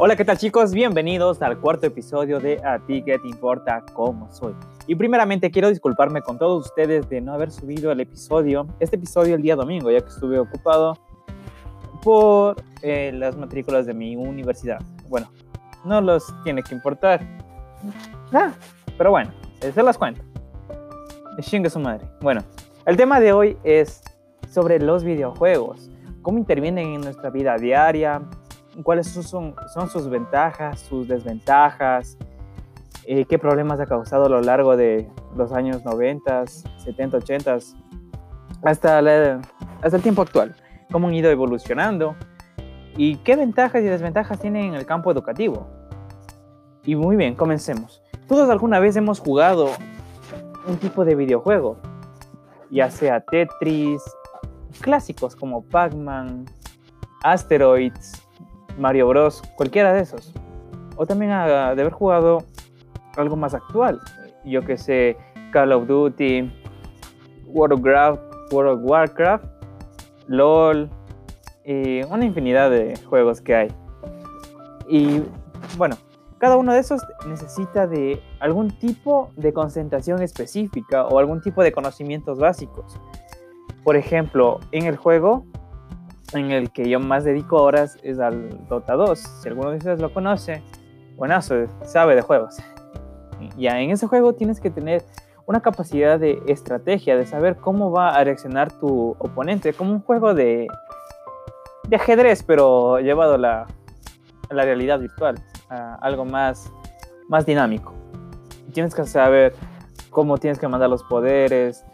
Hola, ¿qué tal chicos? Bienvenidos al cuarto episodio de A ti que te importa cómo soy. Y primeramente quiero disculparme con todos ustedes de no haber subido el episodio, este episodio el día domingo, ya que estuve ocupado por eh, las matrículas de mi universidad. Bueno, no los tiene que importar. Ah, pero bueno, se las cuento. Chingue su madre. Bueno, el tema de hoy es sobre los videojuegos. Cómo intervienen en nuestra vida diaria, cuáles son, sus ventajas, sus desventajas, eh, qué problemas ha causado a lo largo de los años 90, 70, 80, hasta, hasta el tiempo actual, cómo han ido evolucionando y qué ventajas y desventajas tienen en el campo educativo. Y muy bien, comencemos. Todos alguna vez hemos jugado un tipo de videojuego, ya sea Tetris, clásicos como Pac-Man, Asteroids, Mario Bros, cualquiera de esos. O también de haber jugado algo más actual, yo que sé, Call of Duty, World of Warcraft, World of Warcraft LOL y una infinidad de juegos que hay. Y bueno, cada uno de esos necesita de algún tipo de concentración específica o algún tipo de conocimientos básicos. Por ejemplo, en el juego en el que yo más dedico horas es al Dota 2. Si alguno de ustedes lo conoce, buenazo, sabe de juegos. Ya en ese juego tienes que tener una capacidad de estrategia, de saber cómo va a reaccionar tu oponente, como un juego de, de ajedrez, pero llevado a la, la realidad virtual, a algo más, más dinámico. Tienes que saber cómo tienes que mandar los poderes,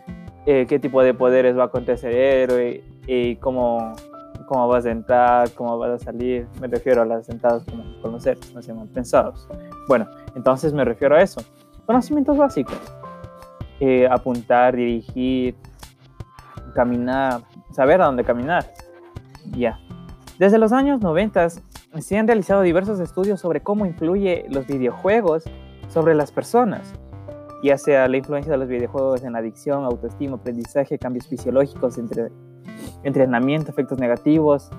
eh, qué tipo de poderes va a acontecer héroe y cómo cómo vas a entrar, cómo vas a salir. Me refiero a las sentadas como conocer, no se llaman pensados. Bueno, entonces me refiero a eso. Conocimientos básicos. Eh, apuntar, dirigir, caminar, saber a dónde caminar. Ya. Desde los años 90 se han realizado diversos estudios sobre cómo influye los videojuegos sobre las personas, ya sea la influencia de los videojuegos en adicción, autoestima, aprendizaje, cambios fisiológicos entre entrenamiento, efectos negativos,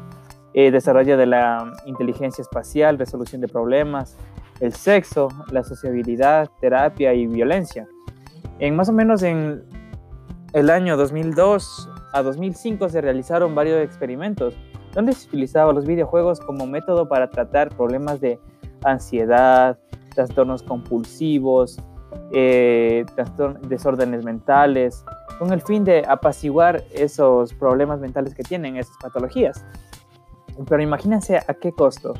eh, desarrollo de la inteligencia espacial, resolución de problemas, el sexo, la sociabilidad, terapia y violencia. En más o menos en el año 2002 a 2005 se realizaron varios experimentos donde se utilizaban los videojuegos como método para tratar problemas de ansiedad, trastornos compulsivos, eh, desórdenes mentales, con el fin de apaciguar esos problemas mentales que tienen, esas patologías. Pero imagínense a qué costo.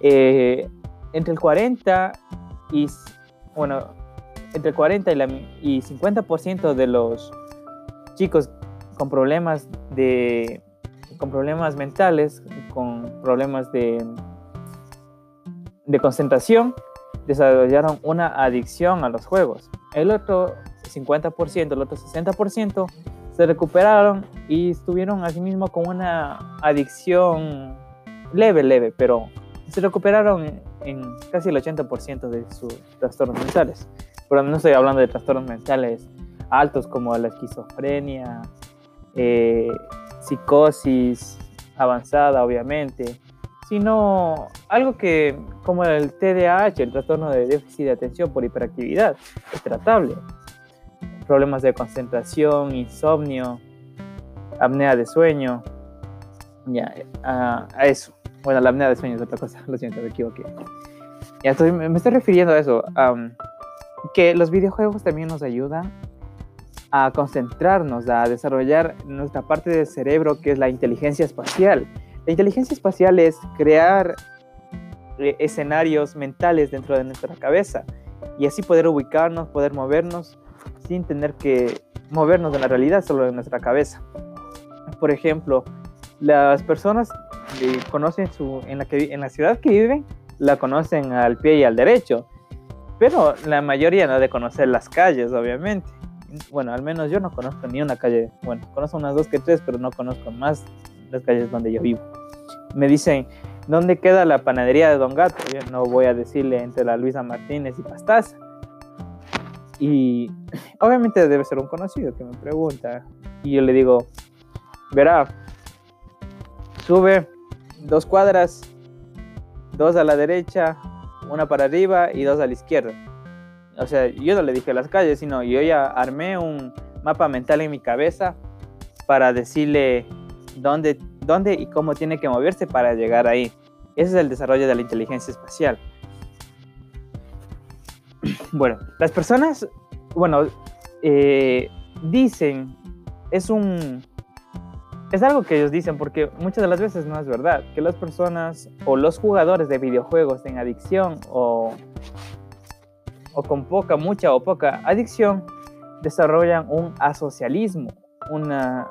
Eh, entre el 40 y, bueno, entre el 40 y, la, y 50% de los chicos con problemas de con problemas mentales, con problemas de, de concentración, desarrollaron una adicción a los juegos. El otro 50%, el otro 60% se recuperaron y estuvieron asimismo con una adicción leve, leve, pero se recuperaron en casi el 80% de sus trastornos mentales. Pero no estoy hablando de trastornos mentales altos como la esquizofrenia, eh, psicosis avanzada, obviamente, sino algo que, como el TDAH, el trastorno de déficit de atención por hiperactividad, es tratable problemas de concentración, insomnio, apnea de sueño, ya, a, eso. Bueno, la apnea de sueño es otra cosa, lo siento, me equivoqué. Ya estoy, me estoy refiriendo a eso, que los videojuegos también nos ayudan a concentrarnos, a desarrollar nuestra parte del cerebro que es la inteligencia espacial. La inteligencia espacial es crear eh, escenarios mentales dentro de nuestra cabeza y así poder ubicarnos, poder movernos sin tener que movernos de la realidad solo en nuestra cabeza. Por ejemplo, las personas que conocen su, en, la que, en la ciudad que viven, la conocen al pie y al derecho, pero la mayoría no de conocer las calles, obviamente. Bueno, al menos yo no conozco ni una calle, bueno, conozco unas dos que tres, pero no conozco más las calles donde yo vivo. Me dicen, ¿dónde queda la panadería de Don Gato? Yo no voy a decirle entre la Luisa Martínez y Pastaza. Y obviamente debe ser un conocido que me pregunta. Y yo le digo, verá, sube dos cuadras dos a la derecha, una para arriba y dos a la izquierda. O sea, yo no le dije las calles, sino yo ya armé un mapa mental en mi cabeza para decirle dónde, dónde y cómo tiene que moverse para llegar ahí. Ese es el desarrollo de la inteligencia espacial. Bueno, las personas, bueno, eh, dicen, es un, es algo que ellos dicen porque muchas de las veces no es verdad, que las personas o los jugadores de videojuegos en adicción o, o con poca, mucha o poca adicción desarrollan un asocialismo, una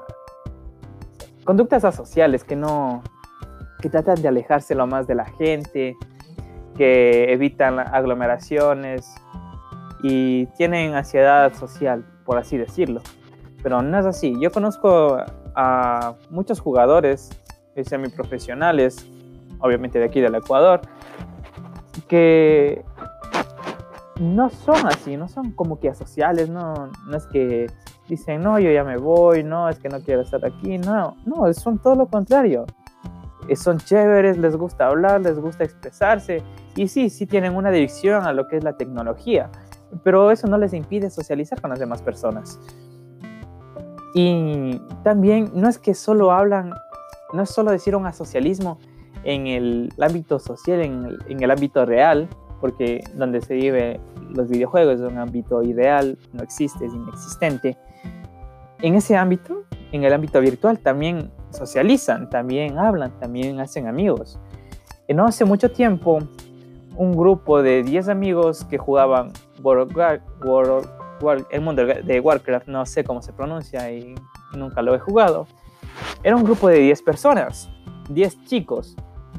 conductas asociales que no que tratan de alejarse lo más de la gente, que evitan aglomeraciones y tienen ansiedad social, por así decirlo. Pero no es así. Yo conozco a muchos jugadores semiprofesionales, obviamente de aquí del Ecuador, que no son así, no son como que asociales, no, no es que dicen, no, yo ya me voy, no, es que no quiero estar aquí, no, no, son todo lo contrario. Eh, son chéveres, les gusta hablar, les gusta expresarse y sí, sí tienen una adicción a lo que es la tecnología, pero eso no les impide socializar con las demás personas. Y también no es que solo hablan, no es solo decir un asocialismo en el ámbito social, en el, en el ámbito real, porque donde se vive los videojuegos es un ámbito ideal, no existe, es inexistente. En ese ámbito, en el ámbito virtual, también socializan, también hablan, también hacen amigos. No hace mucho tiempo, un grupo de 10 amigos que jugaban World, World, el mundo de Warcraft, no sé cómo se pronuncia y nunca lo he jugado. Era un grupo de 10 personas, 10 chicos,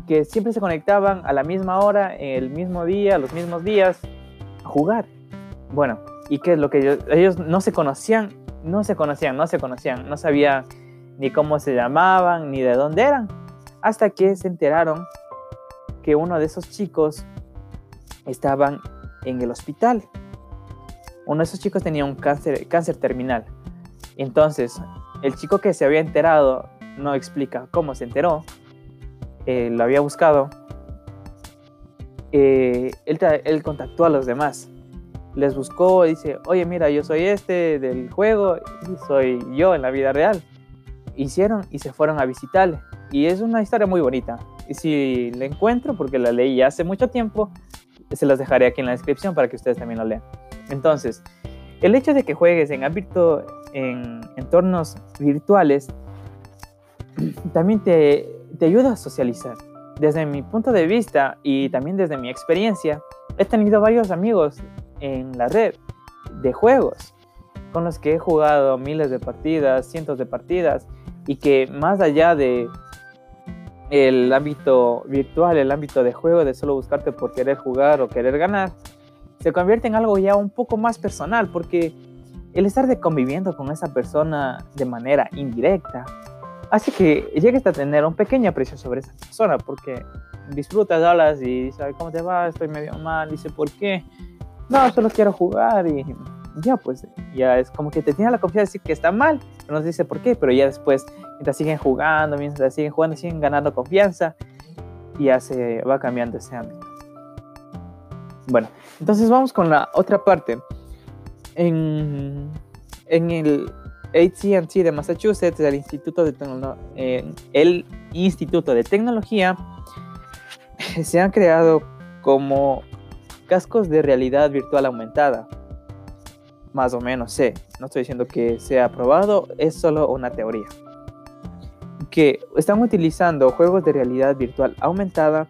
que siempre se conectaban a la misma hora, el mismo día, los mismos días, a jugar. Bueno, ¿y qué es lo que ellos, no se conocían? No se conocían, no se conocían, no sabían ni cómo se llamaban, ni de dónde eran, hasta que se enteraron que uno de esos chicos estaban en el hospital uno de esos chicos tenía un cáncer, terminal. Entonces, el chico que se había enterado no explica cómo se enteró, eh, lo había buscado, eh, él, contactó a los demás, les buscó, dice, oye, mira, yo soy este del juego y soy yo en la vida real. Hicieron y se fueron a visitarle. Y es una historia muy bonita. Y si la encuentro, porque la leí hace mucho tiempo, se las dejaré aquí en la descripción para que ustedes también lo lean. Entonces, el hecho de que juegues en ámbito, en entornos virtuales, también te, te ayuda a socializar. Desde mi punto de vista y también desde mi experiencia, he tenido varios amigos en la red de juegos con los que he jugado miles de partidas, cientos de partidas y que más allá de el ámbito virtual, el ámbito de juego, de solo buscarte por querer jugar o querer ganar, se convierte en algo ya un poco más personal, porque el estar de conviviendo con esa persona de manera indirecta hace que llegues a tener un pequeño aprecio sobre esa persona, porque disfrutas, hablas y dices, ¿cómo te va? Estoy medio mal, dice, ¿por qué? No, solo quiero jugar y ya, pues, ya es como que te tiene la confianza de decir que está mal, pero no dice por qué, pero ya después, mientras siguen jugando, mientras siguen jugando, siguen ganando confianza, y ya se va cambiando ese ámbito. Bueno, entonces vamos con la otra parte. En, en el ATT de Massachusetts, el Instituto de, eh, el Instituto de Tecnología, se han creado como cascos de realidad virtual aumentada. Más o menos sé, no estoy diciendo que sea aprobado, es solo una teoría. Que están utilizando juegos de realidad virtual aumentada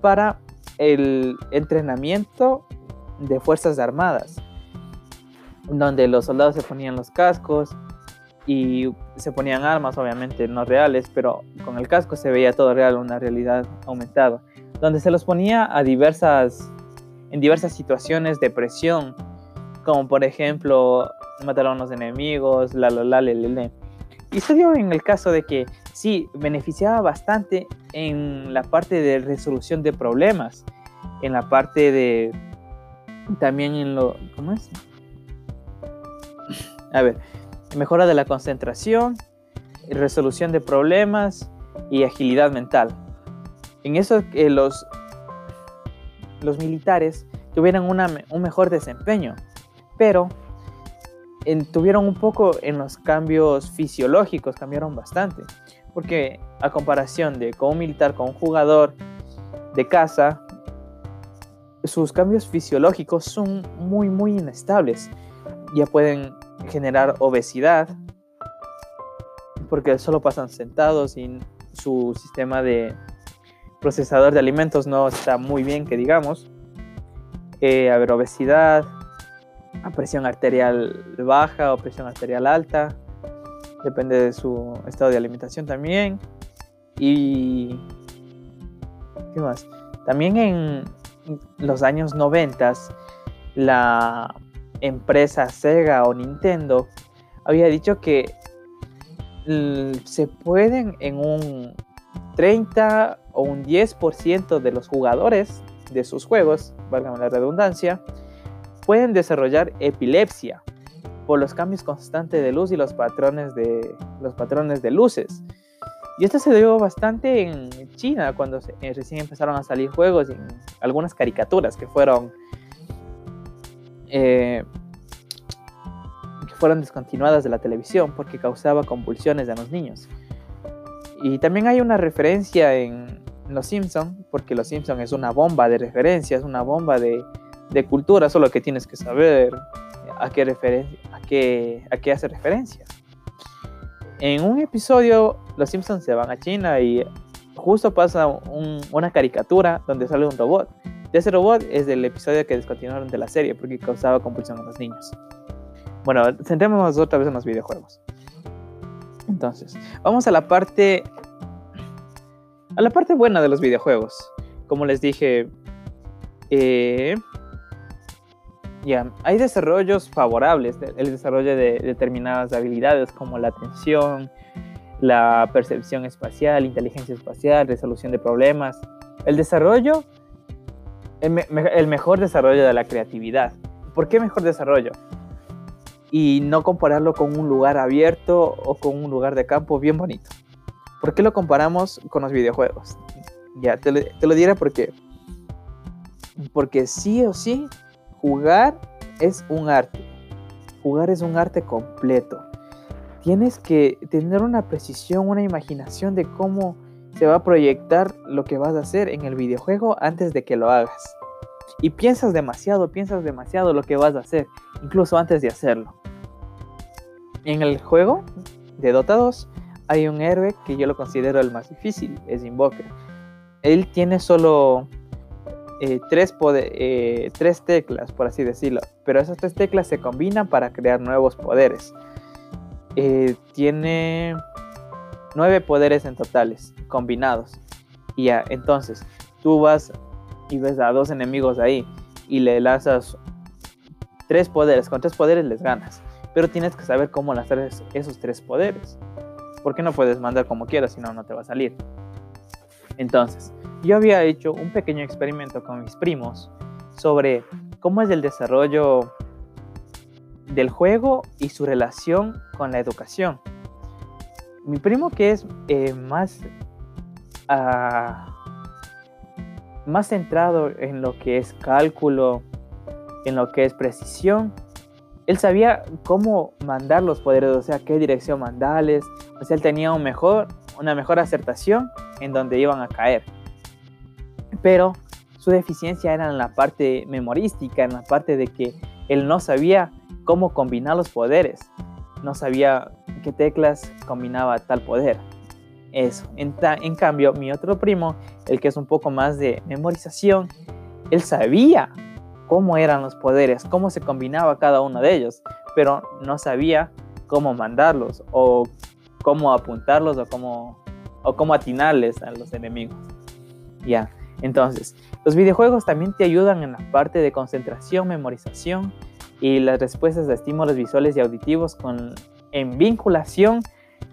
para el entrenamiento de Fuerzas Armadas, donde los soldados se ponían los cascos y se ponían armas, obviamente no reales, pero con el casco se veía todo real, una realidad aumentada, donde se los ponía a diversas, en diversas situaciones de presión, como por ejemplo matar a unos enemigos, la la la le, Y se dio en el caso de que sí, beneficiaba bastante en la parte de resolución de problemas, en la parte de también en lo ¿cómo es? A ver, mejora de la concentración, resolución de problemas y agilidad mental. En eso eh, los los militares tuvieran un mejor desempeño, pero tuvieron un poco en los cambios fisiológicos, cambiaron bastante, porque a comparación de con un militar con un jugador de casa, sus cambios fisiológicos son muy, muy inestables. Ya pueden generar obesidad, porque solo pasan sentados y su sistema de procesador de alimentos no está muy bien, que digamos. Eh, a ver, obesidad, a presión arterial baja o presión arterial alta, depende de su estado de alimentación también. Y. ¿Qué más? También en los años 90, la empresa Sega o Nintendo había dicho que se pueden en un 30 o un 10% de los jugadores de sus juegos, valga la redundancia, pueden desarrollar epilepsia por los cambios constantes de luz y los patrones de, los patrones de luces. Y esto se dio bastante en China cuando eh, recién empezaron a salir juegos y algunas caricaturas que fueron eh, que fueron descontinuadas de la televisión porque causaba convulsiones en los niños. Y también hay una referencia en Los Simpson, porque Los Simpson es una bomba de referencias, una bomba de, de cultura, solo que tienes que saber a qué, a qué, a qué hace referencia. En un episodio, Los Simpsons se van a China y justo pasa una caricatura donde sale un robot. De ese robot es del episodio que descontinuaron de la serie porque causaba compulsión a los niños. Bueno, centrémonos otra vez en los videojuegos. Entonces, vamos a la parte a la parte buena de los videojuegos. Como les dije, eh, ya, hay desarrollos favorables, el desarrollo de determinadas habilidades como la atención, la percepción espacial, inteligencia espacial, resolución de problemas. El desarrollo, el mejor desarrollo de la creatividad. ¿Por qué mejor desarrollo? y no compararlo con un lugar abierto o con un lugar de campo bien bonito. ¿Por qué lo comparamos con los videojuegos? Ya, te lo, te lo diré porque, porque sí o sí, jugar es un arte. Jugar es un arte completo. Tienes que tener una precisión, una imaginación de cómo se va a proyectar lo que vas a hacer en el videojuego antes de que lo hagas. Y piensas demasiado, piensas demasiado lo que vas a hacer, incluso antes de hacerlo. En el juego de Dota 2 hay un héroe que yo lo considero el más difícil, es Invoker. Él tiene solo eh, tres, eh, tres teclas, por así decirlo, pero esas tres teclas se combinan para crear nuevos poderes. Eh, tiene nueve poderes en totales, combinados. Y ya, entonces, tú vas y ves a dos enemigos ahí y le lanzas tres poderes. Con tres poderes les ganas pero tienes que saber cómo lanzar esos tres poderes. Porque no puedes mandar como quieras, si no, no te va a salir. Entonces, yo había hecho un pequeño experimento con mis primos sobre cómo es el desarrollo del juego y su relación con la educación. Mi primo que es eh, más, ah, más centrado en lo que es cálculo, en lo que es precisión, él sabía cómo mandar los poderes, o sea, qué dirección mandarles, o sea, él tenía un mejor, una mejor acertación en donde iban a caer. Pero su deficiencia era en la parte memorística, en la parte de que él no sabía cómo combinar los poderes, no sabía qué teclas combinaba tal poder. Eso. En, en cambio, mi otro primo, el que es un poco más de memorización, él sabía cómo eran los poderes, cómo se combinaba cada uno de ellos, pero no sabía cómo mandarlos o cómo apuntarlos o cómo, o cómo atinarles a los enemigos. Ya, entonces, los videojuegos también te ayudan en la parte de concentración, memorización y las respuestas de estímulos visuales y auditivos con, en vinculación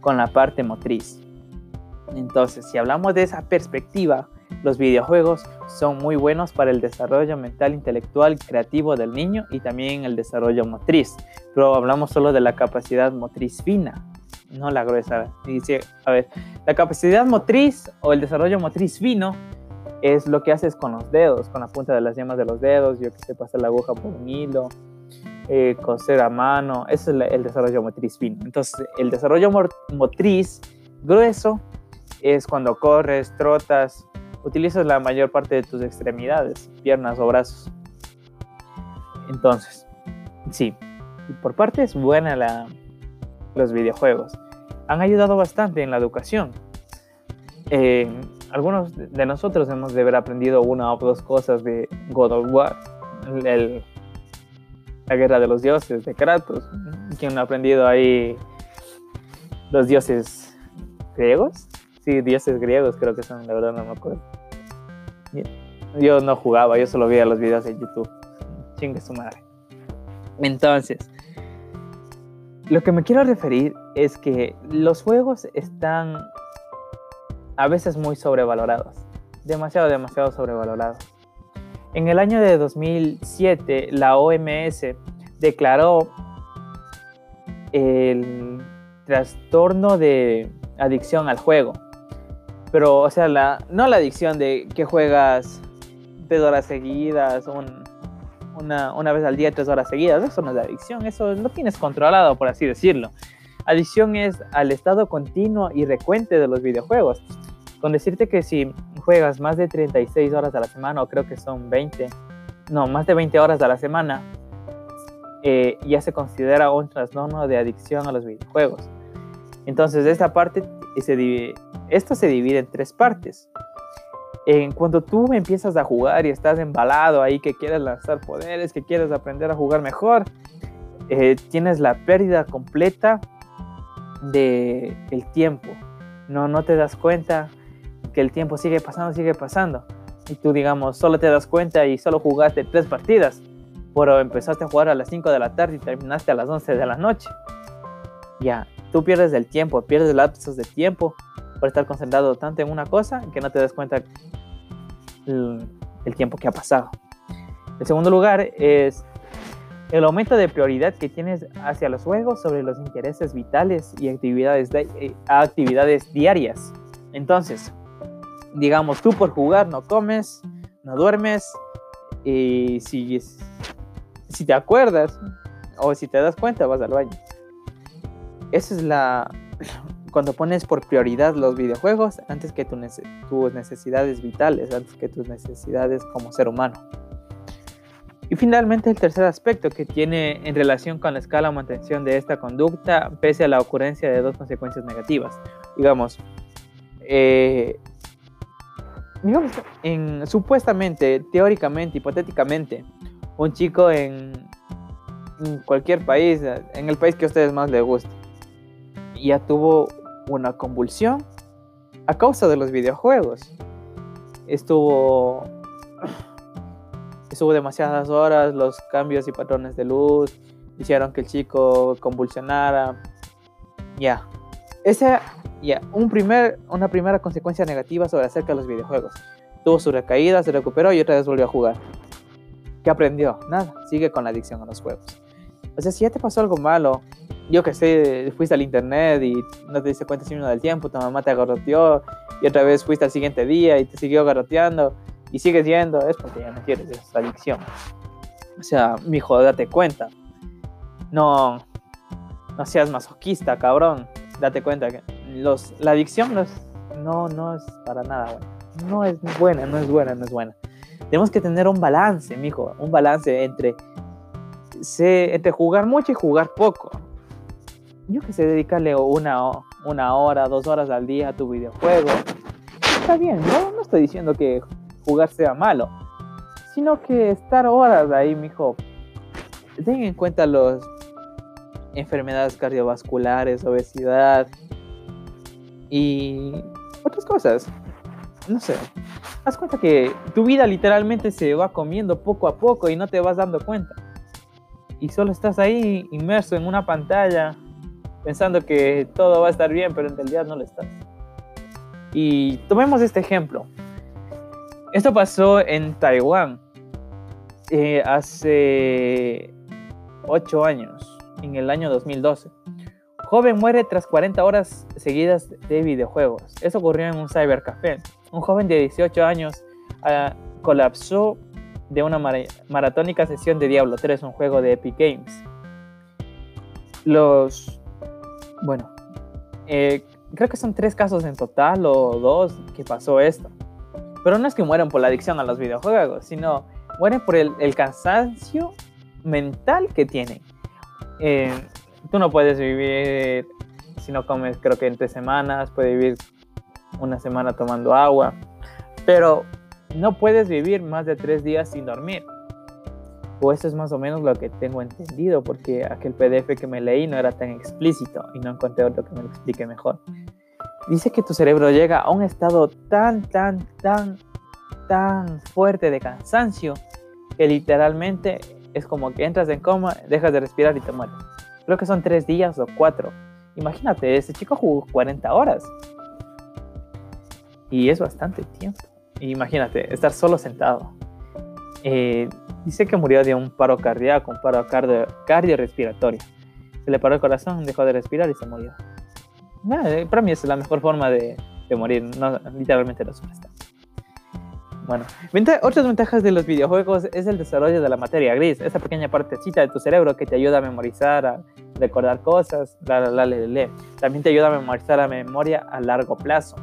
con la parte motriz. Entonces, si hablamos de esa perspectiva, los videojuegos son muy buenos para el desarrollo mental, intelectual creativo del niño y también el desarrollo motriz. Pero hablamos solo de la capacidad motriz fina, no la gruesa. Dice, a ver, la capacidad motriz o el desarrollo motriz fino es lo que haces con los dedos, con la punta de las yemas de los dedos, yo que sé, pasar la aguja por un hilo, eh, coser a mano, ese es el desarrollo motriz fino. Entonces, el desarrollo motriz grueso es cuando corres, trotas, utilizas la mayor parte de tus extremidades, piernas o brazos. Entonces, sí, por parte es buena la, los videojuegos. Han ayudado bastante en la educación. Eh, algunos de nosotros hemos de haber aprendido una o dos cosas de God of War, la guerra de los dioses de Kratos. ¿Quién ha aprendido ahí los dioses griegos? Sí, dioses griegos creo que son, la verdad no me acuerdo. Yo no jugaba, yo solo veía los videos en YouTube. Chingue su madre. Entonces, lo que me quiero referir es que los juegos están a veces muy sobrevalorados. Demasiado, demasiado sobrevalorados. En el año de 2007, la OMS declaró el trastorno de adicción al juego. Pero, o sea, la, no la adicción de que juegas tres horas seguidas, una, una, vez al día, tres horas seguidas. Eso no es adicción, eso lo tienes controlado, por así decirlo. Adicción es al estado continuo y recuente de los videojuegos. Con decirte que si juegas más de 36 horas a la semana, o creo que son 20, no, más de 20 horas a la semana, eh, ya se considera un trastorno de adicción a los videojuegos. Entonces, esta parte esto se divide en tres partes. En cuando tú empiezas a jugar y estás embalado ahí, que quieres lanzar poderes, que quieres aprender a jugar mejor, eh, tienes la pérdida completa de el tiempo. No, no te das cuenta que el tiempo sigue pasando, sigue pasando. Y tú, digamos, solo te das cuenta y solo jugaste tres partidas. Pero empezaste a jugar a las 5 de la tarde y terminaste a las 11 de la noche. Ya, tú pierdes el tiempo, pierdes lapsos de tiempo por estar concentrado tanto en una cosa que no te das cuenta el, tiempo que ha pasado. El segundo lugar es el aumento de prioridad que tienes hacia los juegos sobre los intereses vitales y actividades, de, eh, diarias. Entonces, digamos, tú por jugar no comes, no duermes, y si, si te acuerdas o si te das cuenta vas al baño. Esa es la... Cuando pones por prioridad los videojuegos antes que tus necesidades vitales, antes que tus necesidades como ser humano. Y finalmente el tercer aspecto que tiene en relación con la escala o mantención de esta conducta pese a la ocurrencia de dos consecuencias negativas. Digamos, eh, digamos en, supuestamente, teóricamente, hipotéticamente, un chico en, en, cualquier país, en el país que a ustedes más les guste, ya tuvo una convulsión a causa de los videojuegos. Estuvo estuvo demasiadas horas, los cambios y patrones de luz hicieron que el chico convulsionara. Ya. Esa, ya, un primer, una primera consecuencia negativa sobre acerca de los videojuegos. Tuvo su recaída, se recuperó y otra vez volvió a jugar. ¿Qué aprendió? Nada, sigue con la adicción a los juegos. O sea, si ya te pasó algo malo, yo que sé, fuiste al internet y no te diste cuenta si uno del tiempo, tu mamá te agarroteó y otra vez fuiste al siguiente día y te siguió agarroteando y sigues yendo, es porque ya no quieres esa adicción. O sea, mijo, date cuenta. No, no seas masoquista, cabrón. Date cuenta que la adicción no es, no, es para nada buena. No es buena, no es buena, no es buena. Tenemos que tener un balance, mijo, un balance entre, entre jugar mucho y jugar poco. Yo que sé, dedicarle una, una hora, dos horas al día a tu videojuego. Está bien, no, no estoy diciendo que jugar sea malo, sino que estar horas ahí, mijo. Ten en cuenta las enfermedades cardiovasculares, obesidad y otras cosas. No sé. Haz cuenta que tu vida literalmente se va comiendo poco a poco y no te vas dando cuenta. Y solo estás ahí inmerso en una pantalla pensando que todo va a estar bien, pero en realidad no lo estás. Y tomemos este ejemplo. Esto pasó en Taiwán eh, hace 8 años, en el año 2012. Joven muere tras 40 horas seguidas de videojuegos. Eso ocurrió en un cybercafé. Un joven de 18 años ah, colapsó de una maratónica sesión de Diablo 3, un juego de Epic Games. Los. Bueno, eh, creo que son tres casos en total o dos que pasó esto. Pero no es que mueran por la adicción a los videojuegos, sino mueren por el, cansancio mental que tienen. Eh, tú no puedes vivir si no comes, creo que entre semanas, puedes vivir una semana tomando agua, pero no puedes vivir más de tres días sin dormir. O eso es más o menos lo que tengo entendido, porque aquel PDF que me leí no era tan explícito y no encontré otro que me lo explique mejor. Dice que tu cerebro llega a un estado tan, tan, tan, tan fuerte de cansancio que literalmente es como que entras en coma, dejas de respirar y te mueres. Creo que son tres días o cuatro. Imagínate, ese chico jugó 40 horas. Y es bastante tiempo. Imagínate, estar solo sentado. Eh, dice que murió de un paro cardíaco, un paro cardio, cardiorrespiratorio. Se le paró el corazón, dejó de respirar y se murió. Eh, para mí es la mejor forma de, morir, no, literalmente no supuesta. Bueno, otras ventajas de los videojuegos es el desarrollo de la materia gris, esa pequeña partecita de tu cerebro que te ayuda a memorizar, a recordar cosas, la, la, la, También te ayuda a memorizar la memoria a largo plazo.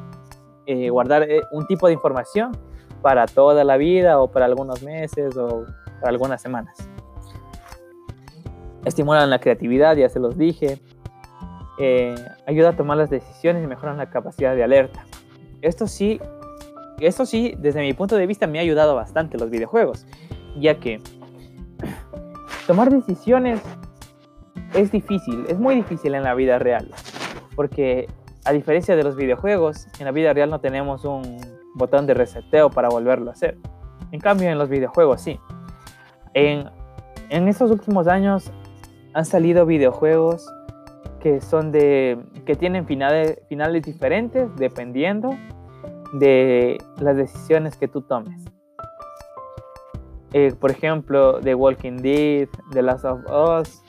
Eh, guardar eh, un tipo de información para toda la vida o para algunos meses o algunas semanas. Estimulan la creatividad, ya se los dije. Eh, ayuda a tomar las decisiones y mejoran la capacidad de alerta. Esto sí, esto sí, desde mi punto de vista me ha ayudado bastante los videojuegos, ya que tomar decisiones es difícil, es muy difícil en la vida real, porque a diferencia de los videojuegos, en la vida real no tenemos un botón de reseteo para volverlo a hacer. En cambio, en los videojuegos sí. En, en estos últimos años han salido videojuegos que son de que tienen finales, diferentes dependiendo de las decisiones que tú tomes. Eh, por ejemplo, The Walking Dead, The Last of Us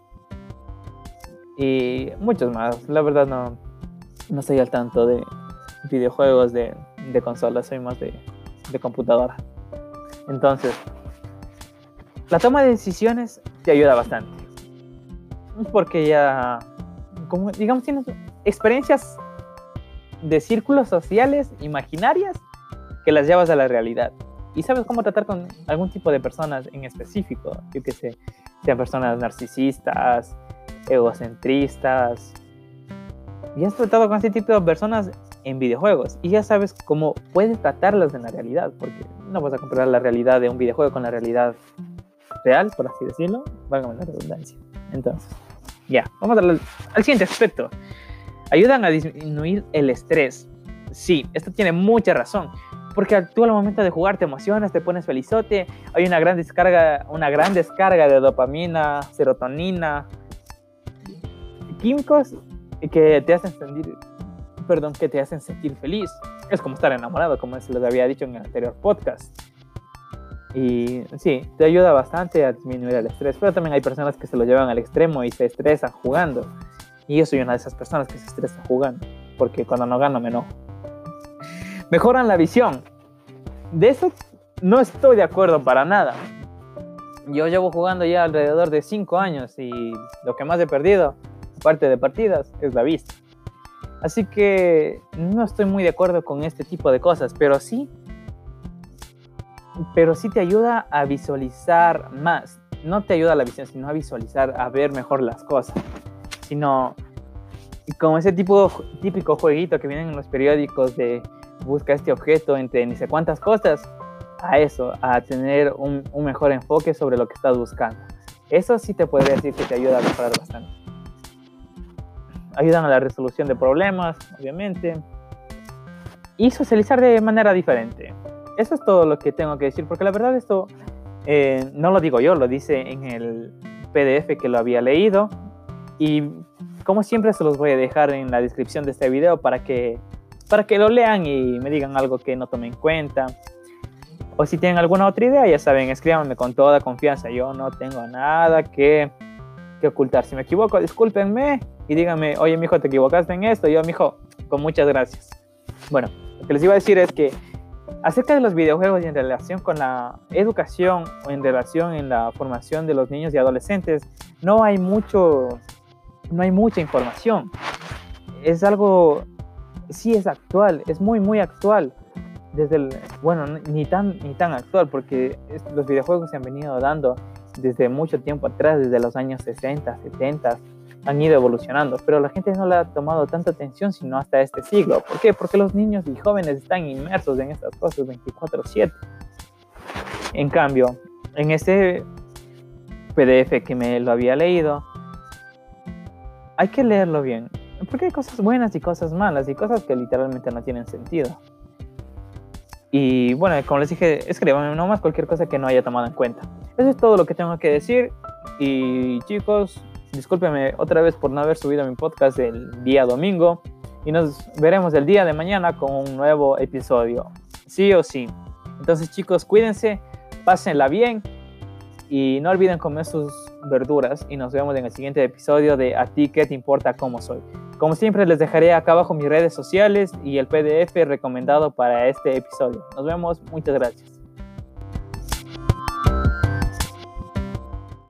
y muchos más. La verdad no, no estoy al tanto de videojuegos de, de consola, soy más de, de computadora. Entonces, la toma de decisiones te ayuda bastante. Porque ya, como digamos, tienes experiencias de círculos sociales imaginarias que las llevas a la realidad. Y sabes cómo tratar con algún tipo de personas en específico. Yo que sé, sean personas narcisistas, egocentristas, y has tratado con ese tipo de personas en videojuegos y ya sabes cómo puedes tratarlas en la realidad, porque no vas a comparar la realidad de un videojuego con la realidad real, por así decirlo, valga la redundancia. Entonces, ya, vamos al, al siguiente aspecto. Ayudan a disminuir el estrés. Sí, esto tiene mucha razón, porque tú al momento de jugar te emocionas, te pones felizote, hay una gran descarga, una gran descarga de dopamina, serotonina, químicos que te hacen sentir, perdón, que te hacen sentir feliz. Es como estar enamorado, como se les había dicho en el anterior podcast. Y sí, te ayuda bastante a disminuir el estrés, pero también hay personas que se lo llevan al extremo y se estresan jugando. Y yo soy una de esas personas que se estresa jugando, porque cuando no gano me enojo. Mejoran la visión. De eso no estoy de acuerdo para nada. Yo llevo jugando ya alrededor de 5 años y lo que más he perdido parte de partidas es la vista. Así que no estoy muy de acuerdo con este tipo de cosas, pero sí, pero sí te ayuda a visualizar más. No te ayuda a la visión, sino a visualizar, a ver mejor las cosas. Sino como ese tipo típico jueguito que vienen en los periódicos de busca este objeto entre ni sé cuántas cosas, a eso, a tener un, un mejor enfoque sobre lo que estás buscando. Eso sí te puede decir que te ayuda a mejorar bastante ayudan a la resolución de problemas, obviamente, y socializar de manera diferente. Eso es todo lo que tengo que decir, porque la verdad esto eh, no lo digo yo, lo dice en el PDF que lo había leído, y como siempre se los voy a dejar en la descripción de este video para que, para que lo lean y me digan algo que no tomen en cuenta. O si tienen alguna otra idea, ya saben, escríbanme con toda confianza. Yo no tengo nada que, que ocultar. Si me equivoco, discúlpenme y díganme, oye, mijo, te equivocaste en esto. yo, mijo, con muchas gracias. Bueno, lo que les iba a decir es que acerca de los videojuegos y en relación con la educación o en relación en la formación de los niños y adolescentes, no hay mucho, no hay mucha información. Es algo, sí es actual, es muy, muy actual. Desde el, bueno, ni tan, ni tan actual, porque los videojuegos se han venido dando desde mucho tiempo atrás, desde los años 60, 70, han ido evolucionando, pero la gente no le ha tomado tanta atención sino hasta este siglo. ¿Por qué? Porque los niños y jóvenes están inmersos en estas cosas 24/7. En cambio, en este PDF que me lo había leído, hay que leerlo bien, porque hay cosas buenas y cosas malas y cosas que literalmente no tienen sentido. Y bueno, como les dije, escriban nomás cualquier cosa que no haya tomado en cuenta. Eso es todo lo que tengo que decir. Y chicos, discúlpeme otra vez por no haber subido mi podcast el día domingo y nos veremos el día de mañana con un nuevo episodio, sí o sí. Entonces chicos, cuídense, pásenla bien y no olviden comer sus verduras y nos vemos en el siguiente episodio de A ti qué te importa cómo soy. Como siempre les dejaré acá abajo mis redes sociales y el PDF recomendado para este episodio. Nos vemos, muchas gracias.